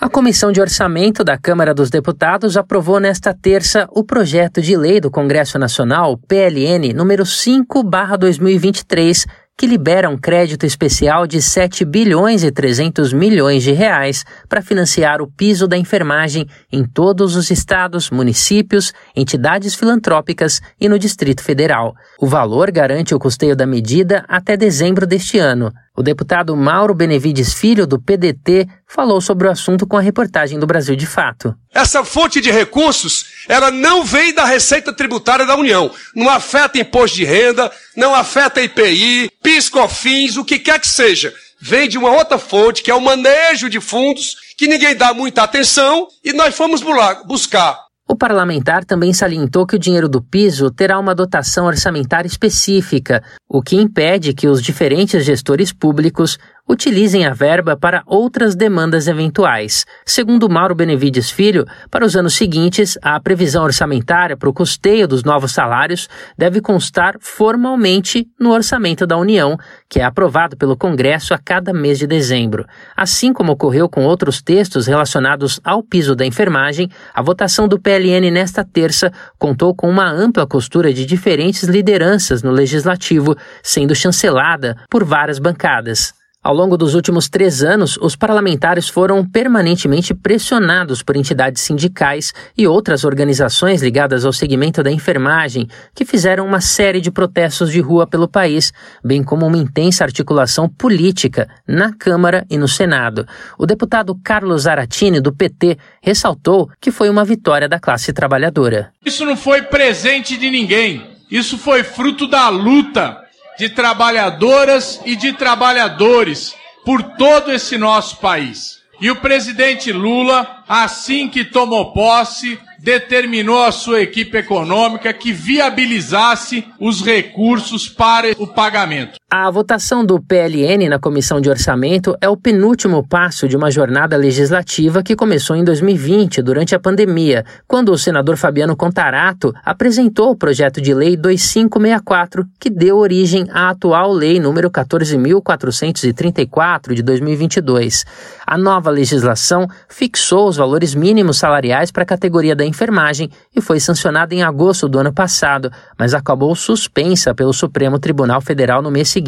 A Comissão de Orçamento da Câmara dos Deputados aprovou nesta terça o projeto de lei do Congresso Nacional, PLN, número 5/2023, que libera um crédito especial de 7 bilhões e 300 milhões de reais para financiar o piso da enfermagem em todos os estados, municípios, entidades filantrópicas e no Distrito Federal. O valor garante o custeio da medida até dezembro deste ano. O deputado Mauro Benevides Filho, do PDT, falou sobre o assunto com a reportagem do Brasil de Fato. Essa fonte de recursos, ela não vem da Receita Tributária da União. Não afeta imposto de renda, não afeta IPI, PIS, COFINS, o que quer que seja. Vem de uma outra fonte, que é o manejo de fundos, que ninguém dá muita atenção, e nós fomos buscar o parlamentar também salientou que o dinheiro do piso terá uma dotação orçamentária específica, o que impede que os diferentes gestores públicos utilizem a verba para outras demandas eventuais. Segundo Mauro Benevides Filho, para os anos seguintes, a previsão orçamentária para o custeio dos novos salários deve constar formalmente no orçamento da União, que é aprovado pelo Congresso a cada mês de dezembro. Assim como ocorreu com outros textos relacionados ao piso da enfermagem, a votação do PLN nesta terça contou com uma ampla costura de diferentes lideranças no legislativo, sendo chancelada por várias bancadas. Ao longo dos últimos três anos, os parlamentares foram permanentemente pressionados por entidades sindicais e outras organizações ligadas ao segmento da enfermagem, que fizeram uma série de protestos de rua pelo país, bem como uma intensa articulação política na Câmara e no Senado. O deputado Carlos Aratini, do PT, ressaltou que foi uma vitória da classe trabalhadora. Isso não foi presente de ninguém, isso foi fruto da luta de trabalhadoras e de trabalhadores por todo esse nosso país. E o presidente Lula, assim que tomou posse, determinou a sua equipe econômica que viabilizasse os recursos para o pagamento. A votação do PLN na Comissão de Orçamento é o penúltimo passo de uma jornada legislativa que começou em 2020, durante a pandemia, quando o senador Fabiano Contarato apresentou o projeto de lei 2564, que deu origem à atual lei número 14434 de 2022. A nova legislação fixou os valores mínimos salariais para a categoria da enfermagem e foi sancionada em agosto do ano passado, mas acabou suspensa pelo Supremo Tribunal Federal no mês seguinte.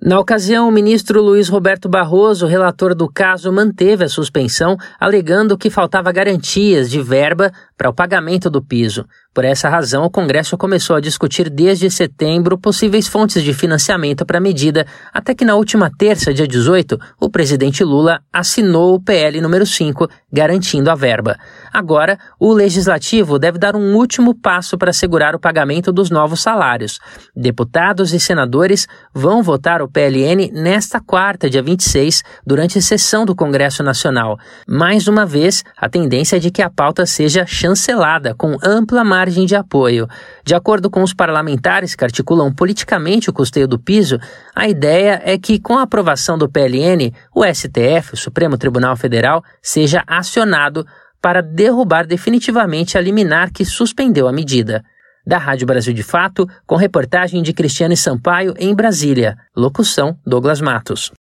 Na ocasião, o ministro Luiz Roberto Barroso, relator do caso, manteve a suspensão, alegando que faltava garantias de verba para o pagamento do piso. Por essa razão, o Congresso começou a discutir desde setembro possíveis fontes de financiamento para a medida, até que na última terça, dia 18, o presidente Lula assinou o PL número 5, garantindo a verba. Agora, o legislativo deve dar um último passo para assegurar o pagamento dos novos salários. Deputados e senadores vão votar o PLN nesta quarta, dia 26, durante sessão do Congresso Nacional. Mais uma vez, a tendência é de que a pauta seja chancelada com ampla margem de apoio. De acordo com os parlamentares que articulam politicamente o custeio do piso, a ideia é que, com a aprovação do PLN, o STF, o Supremo Tribunal Federal, seja acionado para derrubar definitivamente a liminar que suspendeu a medida. Da Rádio Brasil de Fato, com reportagem de Cristiane Sampaio em Brasília. Locução: Douglas Matos.